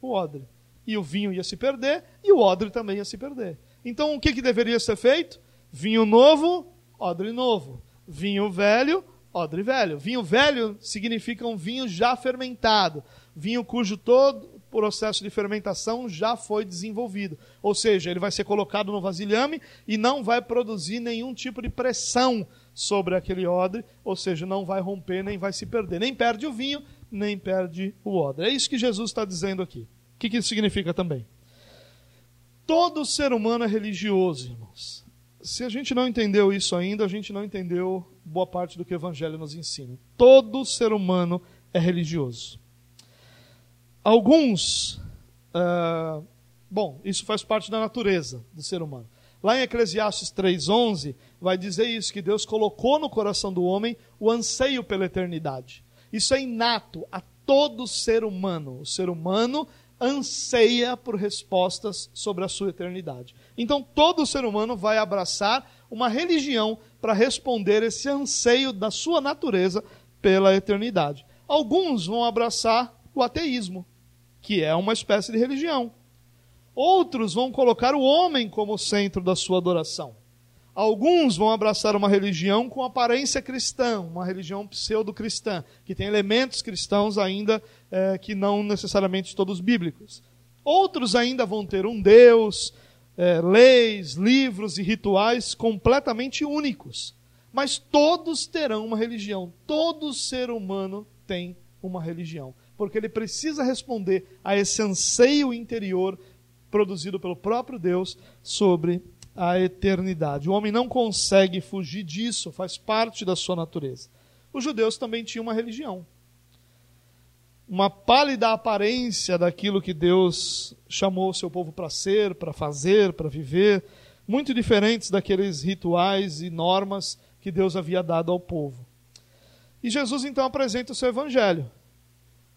o odre. E o vinho ia se perder e o odre também ia se perder. Então o que, que deveria ser feito? Vinho novo, odre novo. Vinho velho, odre velho. Vinho velho significa um vinho já fermentado, vinho cujo todo processo de fermentação já foi desenvolvido. Ou seja, ele vai ser colocado no vasilhame e não vai produzir nenhum tipo de pressão sobre aquele odre, ou seja, não vai romper nem vai se perder. Nem perde o vinho, nem perde o odre. É isso que Jesus está dizendo aqui. O que, que isso significa também? Todo ser humano é religioso, irmãos. Se a gente não entendeu isso ainda, a gente não entendeu boa parte do que o Evangelho nos ensina. Todo ser humano é religioso. Alguns. Uh, bom, isso faz parte da natureza do ser humano. Lá em Eclesiastes 3,11, vai dizer isso: que Deus colocou no coração do homem o anseio pela eternidade. Isso é inato a todo ser humano. O ser humano anseia por respostas sobre a sua eternidade. Então todo ser humano vai abraçar uma religião para responder esse anseio da sua natureza pela eternidade. Alguns vão abraçar o ateísmo, que é uma espécie de religião. Outros vão colocar o homem como centro da sua adoração. Alguns vão abraçar uma religião com aparência cristã, uma religião pseudo-cristã, que tem elementos cristãos ainda é, que não necessariamente todos bíblicos. Outros ainda vão ter um Deus, é, leis, livros e rituais completamente únicos. Mas todos terão uma religião. Todo ser humano tem uma religião. Porque ele precisa responder a esse anseio interior produzido pelo próprio Deus sobre a eternidade. O homem não consegue fugir disso, faz parte da sua natureza. Os judeus também tinham uma religião. uma pálida aparência daquilo que Deus chamou o seu povo para ser, para fazer, para viver, muito diferentes daqueles rituais e normas que Deus havia dado ao povo. E Jesus então apresenta o seu evangelho,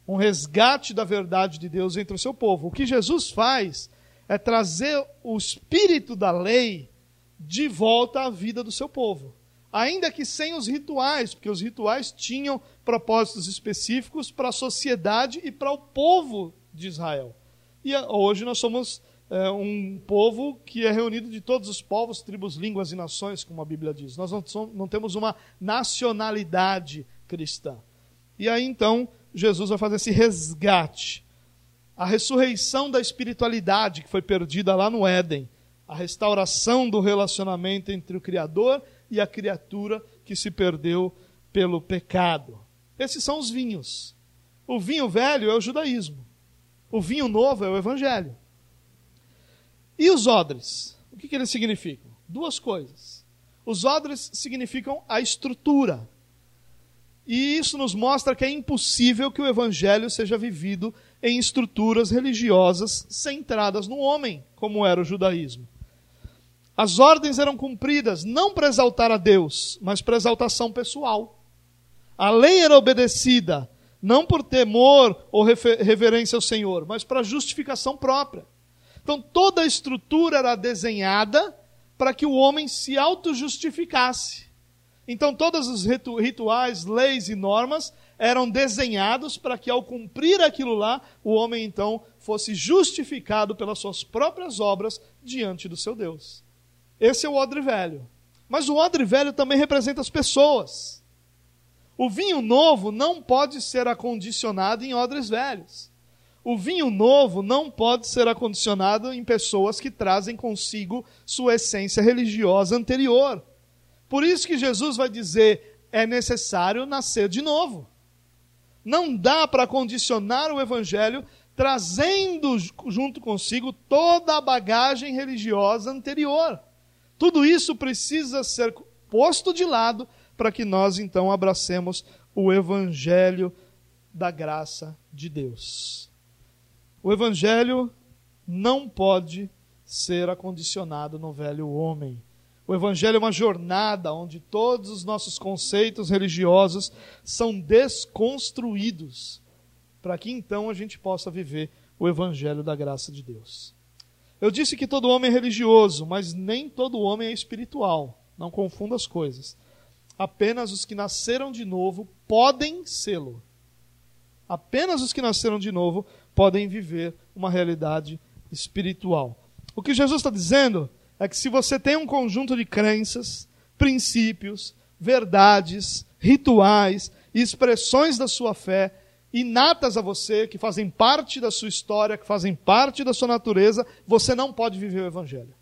um resgate da verdade de Deus entre o seu povo. O que Jesus faz é trazer o espírito da lei de volta à vida do seu povo. Ainda que sem os rituais, porque os rituais tinham propósitos específicos para a sociedade e para o povo de Israel. E hoje nós somos é, um povo que é reunido de todos os povos, tribos, línguas e nações, como a Bíblia diz. Nós não, somos, não temos uma nacionalidade cristã. E aí então Jesus vai fazer esse resgate. A ressurreição da espiritualidade que foi perdida lá no Éden. A restauração do relacionamento entre o Criador e a criatura que se perdeu pelo pecado. Esses são os vinhos. O vinho velho é o judaísmo. O vinho novo é o evangelho. E os odres? O que, que eles significam? Duas coisas. Os odres significam a estrutura. E isso nos mostra que é impossível que o evangelho seja vivido em estruturas religiosas centradas no homem, como era o judaísmo. As ordens eram cumpridas não para exaltar a Deus, mas para exaltação pessoal. A lei era obedecida não por temor ou reverência ao Senhor, mas para justificação própria. Então toda a estrutura era desenhada para que o homem se auto-justificasse. Então todos os rituais, leis e normas eram desenhados para que ao cumprir aquilo lá, o homem então fosse justificado pelas suas próprias obras diante do seu Deus. Esse é o odre velho. Mas o odre velho também representa as pessoas. O vinho novo não pode ser acondicionado em odres velhos. O vinho novo não pode ser acondicionado em pessoas que trazem consigo sua essência religiosa anterior. Por isso que Jesus vai dizer: é necessário nascer de novo. Não dá para condicionar o evangelho trazendo junto consigo toda a bagagem religiosa anterior. Tudo isso precisa ser posto de lado para que nós então abracemos o evangelho da graça de Deus. O Evangelho não pode ser acondicionado no velho homem. O Evangelho é uma jornada onde todos os nossos conceitos religiosos são desconstruídos, para que então a gente possa viver o Evangelho da graça de Deus. Eu disse que todo homem é religioso, mas nem todo homem é espiritual. Não confunda as coisas. Apenas os que nasceram de novo podem sê-lo. Apenas os que nasceram de novo podem viver uma realidade espiritual. O que Jesus está dizendo é que se você tem um conjunto de crenças, princípios, verdades, rituais expressões da sua fé inatas a você, que fazem parte da sua história, que fazem parte da sua natureza, você não pode viver o Evangelho.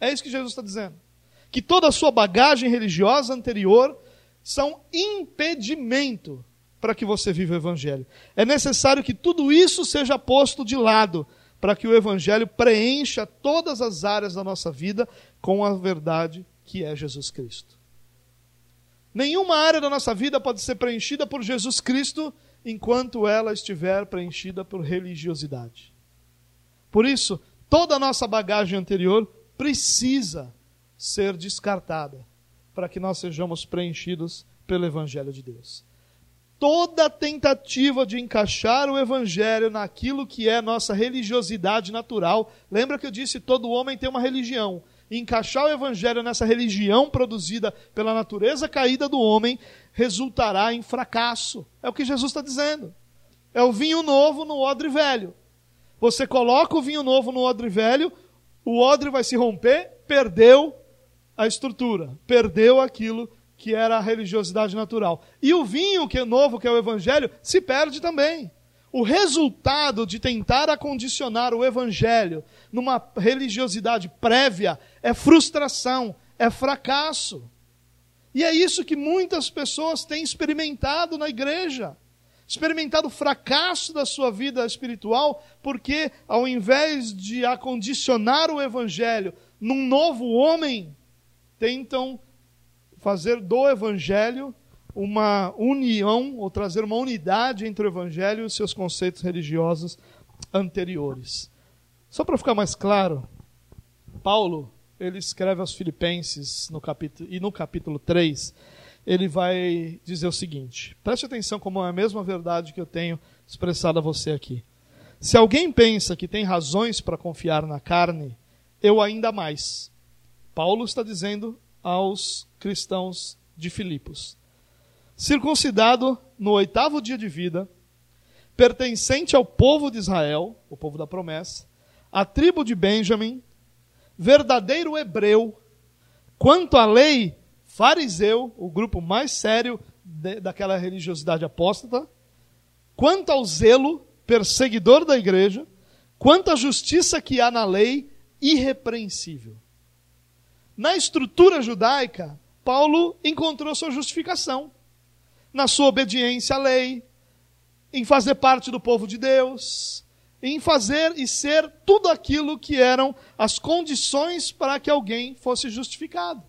É isso que Jesus está dizendo. Que toda a sua bagagem religiosa anterior são impedimento para que você viva o Evangelho. É necessário que tudo isso seja posto de lado para que o Evangelho preencha todas as áreas da nossa vida com a verdade que é Jesus Cristo. Nenhuma área da nossa vida pode ser preenchida por Jesus Cristo enquanto ela estiver preenchida por religiosidade. Por isso, toda a nossa bagagem anterior precisa ser descartada para que nós sejamos preenchidos pelo Evangelho de Deus toda tentativa de encaixar o evangelho naquilo que é nossa religiosidade natural. Lembra que eu disse todo homem tem uma religião. Encaixar o evangelho nessa religião produzida pela natureza caída do homem resultará em fracasso. É o que Jesus está dizendo. É o vinho novo no odre velho. Você coloca o vinho novo no odre velho, o odre vai se romper, perdeu a estrutura, perdeu aquilo que era a religiosidade natural. E o vinho, que é novo, que é o evangelho, se perde também. O resultado de tentar acondicionar o evangelho numa religiosidade prévia é frustração, é fracasso. E é isso que muitas pessoas têm experimentado na igreja. Experimentado o fracasso da sua vida espiritual, porque ao invés de acondicionar o evangelho num novo homem, tentam fazer do Evangelho uma união, ou trazer uma unidade entre o Evangelho e os seus conceitos religiosos anteriores. Só para ficar mais claro, Paulo, ele escreve aos Filipenses no capítulo, e no capítulo 3, ele vai dizer o seguinte: preste atenção como é a mesma verdade que eu tenho expressado a você aqui. Se alguém pensa que tem razões para confiar na carne, eu ainda mais. Paulo está dizendo aos cristãos de Filipos: circuncidado no oitavo dia de vida, pertencente ao povo de Israel, o povo da promessa, a tribo de Benjamim, verdadeiro hebreu, quanto à lei, fariseu, o grupo mais sério de, daquela religiosidade apóstata, quanto ao zelo, perseguidor da igreja, quanto à justiça que há na lei, irrepreensível. Na estrutura judaica, Paulo encontrou sua justificação na sua obediência à lei, em fazer parte do povo de Deus, em fazer e ser tudo aquilo que eram as condições para que alguém fosse justificado.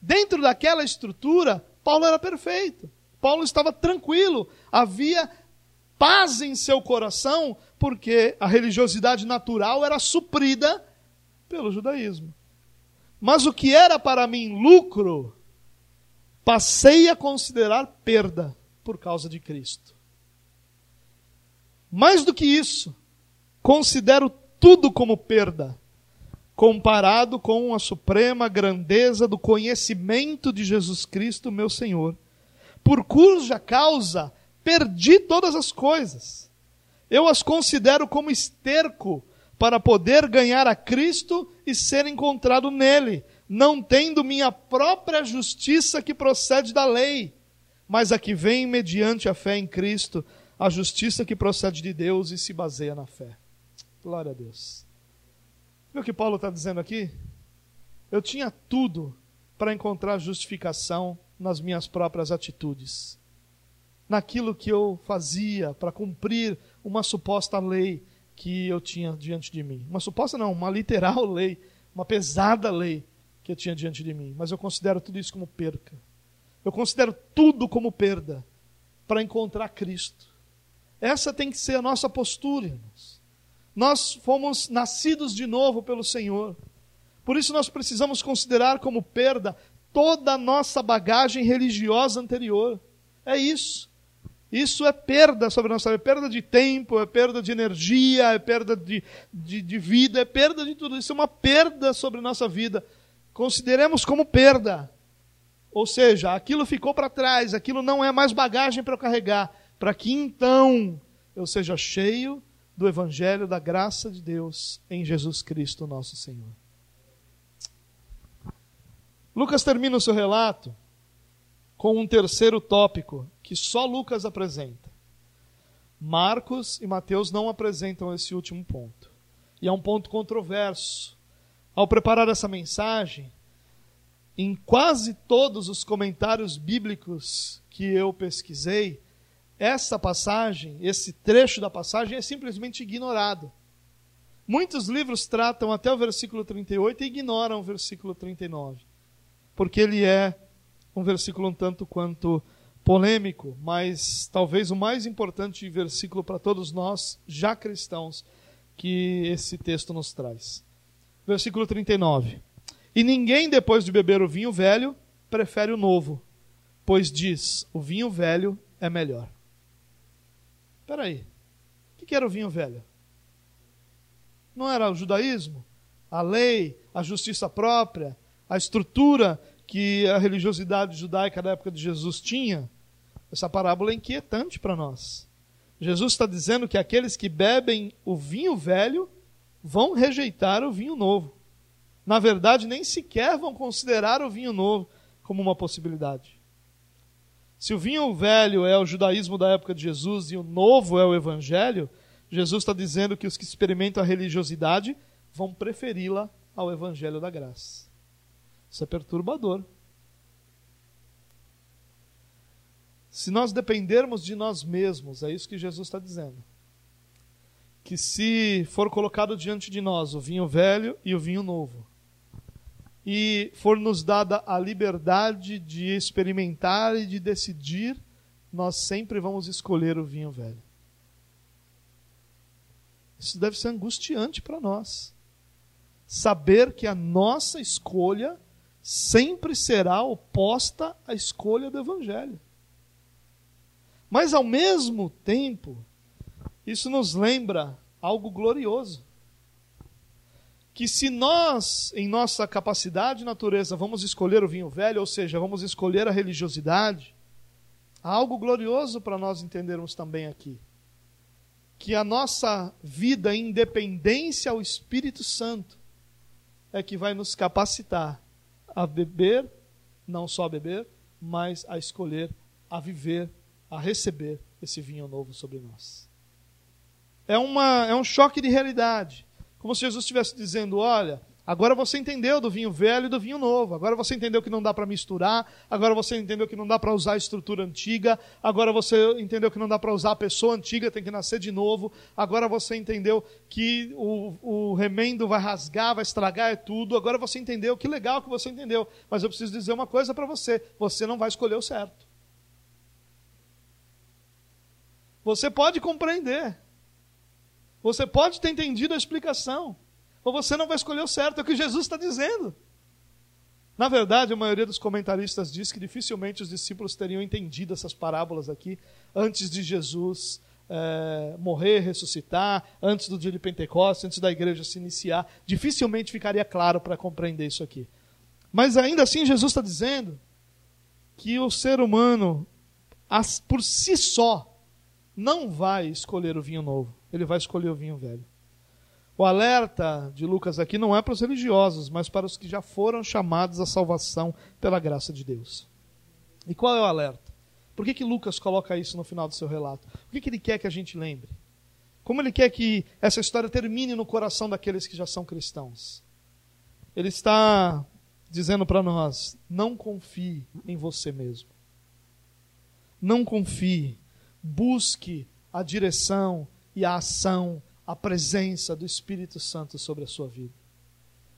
Dentro daquela estrutura, Paulo era perfeito. Paulo estava tranquilo, havia paz em seu coração, porque a religiosidade natural era suprida pelo judaísmo. Mas o que era para mim lucro, passei a considerar perda por causa de Cristo. Mais do que isso, considero tudo como perda, comparado com a suprema grandeza do conhecimento de Jesus Cristo, meu Senhor, por cuja causa perdi todas as coisas. Eu as considero como esterco para poder ganhar a Cristo e ser encontrado nele, não tendo minha própria justiça que procede da lei, mas a que vem mediante a fé em Cristo, a justiça que procede de Deus e se baseia na fé. Glória a Deus. Viu o que Paulo está dizendo aqui? Eu tinha tudo para encontrar justificação nas minhas próprias atitudes, naquilo que eu fazia para cumprir uma suposta lei que eu tinha diante de mim. Uma suposta não, uma literal lei, uma pesada lei que eu tinha diante de mim, mas eu considero tudo isso como perca. Eu considero tudo como perda para encontrar Cristo. Essa tem que ser a nossa postura, irmãos. Nós fomos nascidos de novo pelo Senhor. Por isso nós precisamos considerar como perda toda a nossa bagagem religiosa anterior. É isso. Isso é perda sobre a nossa vida, é perda de tempo, é perda de energia, é perda de, de, de vida, é perda de tudo. Isso é uma perda sobre a nossa vida consideremos como perda. Ou seja, aquilo ficou para trás, aquilo não é mais bagagem para eu carregar, para que então eu seja cheio do Evangelho da graça de Deus em Jesus Cristo, nosso Senhor. Lucas termina o seu relato com um terceiro tópico que só Lucas apresenta. Marcos e Mateus não apresentam esse último ponto. E é um ponto controverso ao preparar essa mensagem, em quase todos os comentários bíblicos que eu pesquisei, essa passagem, esse trecho da passagem é simplesmente ignorado. Muitos livros tratam até o versículo 38 e ignoram o versículo 39, porque ele é um versículo um tanto quanto polêmico, mas talvez o mais importante versículo para todos nós, já cristãos, que esse texto nos traz versículo 39. E ninguém, depois de beber o vinho velho, prefere o novo, pois diz: o vinho velho é melhor. Espera aí. O que era o vinho velho? Não era o judaísmo? A lei, a justiça própria, a estrutura que a religiosidade judaica da época de Jesus tinha? Essa parábola é inquietante para nós. Jesus está dizendo que aqueles que bebem o vinho velho vão rejeitar o vinho novo. Na verdade, nem sequer vão considerar o vinho novo como uma possibilidade. Se o vinho velho é o judaísmo da época de Jesus e o novo é o evangelho, Jesus está dizendo que os que experimentam a religiosidade vão preferi-la ao evangelho da graça. Isso é perturbador. Se nós dependermos de nós mesmos, é isso que Jesus está dizendo que se for colocado diante de nós o vinho velho e o vinho novo, e for nos dada a liberdade de experimentar e de decidir, nós sempre vamos escolher o vinho velho. Isso deve ser angustiante para nós. Saber que a nossa escolha sempre será oposta à escolha do Evangelho. Mas, ao mesmo tempo, isso nos lembra algo glorioso. Que se nós, em nossa capacidade e natureza, vamos escolher o vinho velho, ou seja, vamos escolher a religiosidade, há algo glorioso para nós entendermos também aqui. Que a nossa vida em dependência ao Espírito Santo é que vai nos capacitar a beber, não só a beber, mas a escolher, a viver, a receber esse vinho novo sobre nós. É, uma, é um choque de realidade. Como se Jesus estivesse dizendo: olha, agora você entendeu do vinho velho e do vinho novo. Agora você entendeu que não dá para misturar. Agora você entendeu que não dá para usar a estrutura antiga. Agora você entendeu que não dá para usar a pessoa antiga, tem que nascer de novo. Agora você entendeu que o, o remendo vai rasgar, vai estragar, é tudo. Agora você entendeu. Que legal que você entendeu. Mas eu preciso dizer uma coisa para você: você não vai escolher o certo. Você pode compreender. Você pode ter entendido a explicação, ou você não vai escolher o certo, é o que Jesus está dizendo. Na verdade, a maioria dos comentaristas diz que dificilmente os discípulos teriam entendido essas parábolas aqui antes de Jesus é, morrer, ressuscitar, antes do dia de Pentecostes, antes da igreja se iniciar. Dificilmente ficaria claro para compreender isso aqui. Mas ainda assim, Jesus está dizendo que o ser humano, por si só, não vai escolher o vinho novo ele vai escolher o vinho velho. O alerta de Lucas aqui não é para os religiosos, mas para os que já foram chamados à salvação pela graça de Deus. E qual é o alerta? Por que, que Lucas coloca isso no final do seu relato? Por que, que ele quer que a gente lembre? Como ele quer que essa história termine no coração daqueles que já são cristãos? Ele está dizendo para nós: não confie em você mesmo. Não confie. Busque a direção e a ação, a presença do Espírito Santo sobre a sua vida.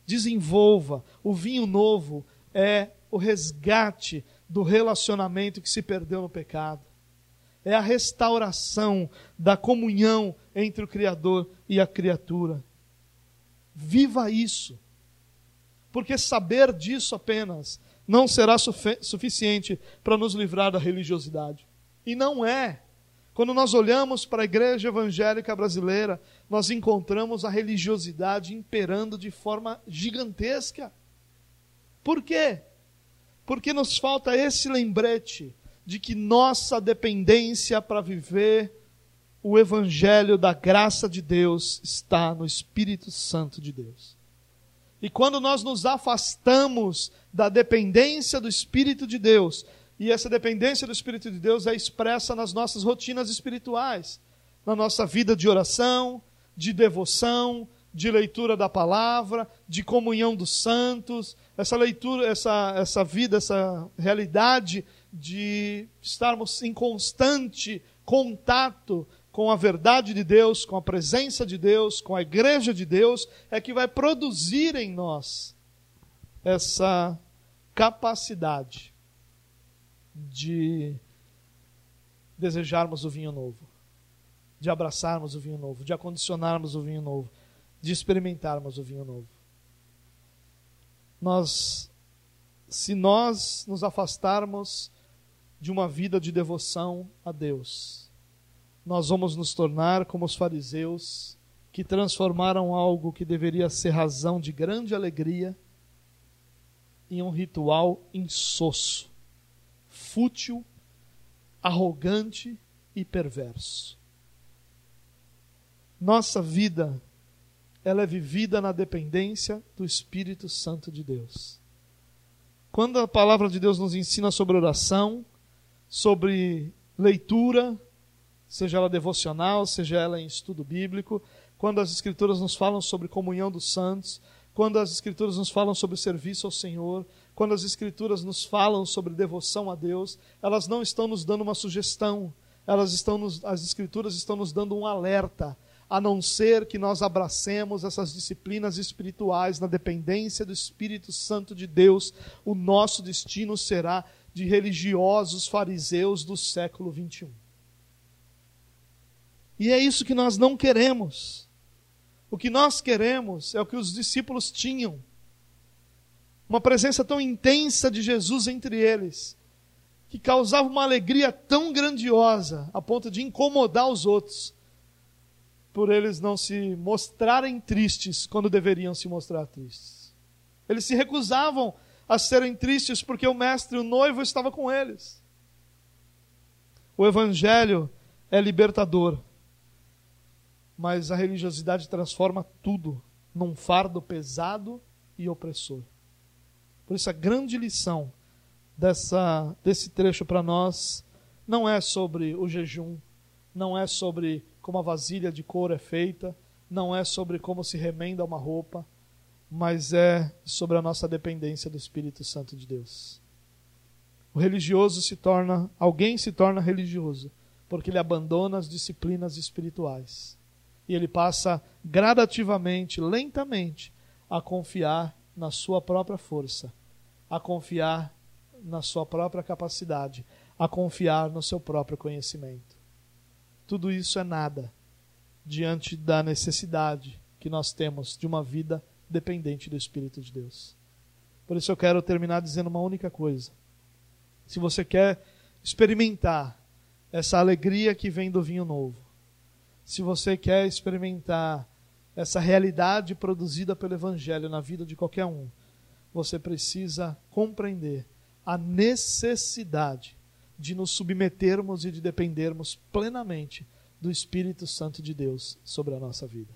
Desenvolva. O vinho novo é o resgate do relacionamento que se perdeu no pecado. É a restauração da comunhão entre o Criador e a criatura. Viva isso. Porque saber disso apenas não será suficiente para nos livrar da religiosidade. E não é. Quando nós olhamos para a igreja evangélica brasileira, nós encontramos a religiosidade imperando de forma gigantesca. Por quê? Porque nos falta esse lembrete de que nossa dependência para viver o evangelho da graça de Deus está no Espírito Santo de Deus. E quando nós nos afastamos da dependência do Espírito de Deus, e essa dependência do Espírito de Deus é expressa nas nossas rotinas espirituais, na nossa vida de oração, de devoção, de leitura da palavra, de comunhão dos santos, essa leitura, essa, essa vida, essa realidade de estarmos em constante contato com a verdade de Deus, com a presença de Deus, com a igreja de Deus, é que vai produzir em nós essa capacidade de desejarmos o vinho novo, de abraçarmos o vinho novo, de acondicionarmos o vinho novo, de experimentarmos o vinho novo. Nós, se nós nos afastarmos de uma vida de devoção a Deus, nós vamos nos tornar como os fariseus que transformaram algo que deveria ser razão de grande alegria em um ritual insosso fútil, arrogante e perverso. Nossa vida, ela é vivida na dependência do Espírito Santo de Deus. Quando a palavra de Deus nos ensina sobre oração, sobre leitura, seja ela devocional, seja ela em estudo bíblico, quando as Escrituras nos falam sobre comunhão dos santos, quando as Escrituras nos falam sobre serviço ao Senhor, quando as Escrituras nos falam sobre devoção a Deus, elas não estão nos dando uma sugestão, elas estão nos, as Escrituras estão nos dando um alerta. a não ser que nós abracemos essas disciplinas espirituais na dependência do Espírito Santo de Deus, o nosso destino será de religiosos fariseus do século 21. E é isso que nós não queremos. O que nós queremos é o que os discípulos tinham. Uma presença tão intensa de Jesus entre eles, que causava uma alegria tão grandiosa, a ponto de incomodar os outros, por eles não se mostrarem tristes quando deveriam se mostrar tristes. Eles se recusavam a serem tristes porque o mestre, o noivo, estava com eles. O evangelho é libertador mas a religiosidade transforma tudo num fardo pesado e opressor. Por isso, a grande lição dessa, desse trecho para nós não é sobre o jejum, não é sobre como a vasilha de couro é feita, não é sobre como se remenda uma roupa, mas é sobre a nossa dependência do Espírito Santo de Deus. O religioso se torna, alguém se torna religioso, porque ele abandona as disciplinas espirituais e ele passa gradativamente, lentamente, a confiar na sua própria força, a confiar na sua própria capacidade, a confiar no seu próprio conhecimento. Tudo isso é nada diante da necessidade que nós temos de uma vida dependente do Espírito de Deus. Por isso eu quero terminar dizendo uma única coisa. Se você quer experimentar essa alegria que vem do vinho novo, se você quer experimentar essa realidade produzida pelo Evangelho na vida de qualquer um, você precisa compreender a necessidade de nos submetermos e de dependermos plenamente do Espírito Santo de Deus sobre a nossa vida.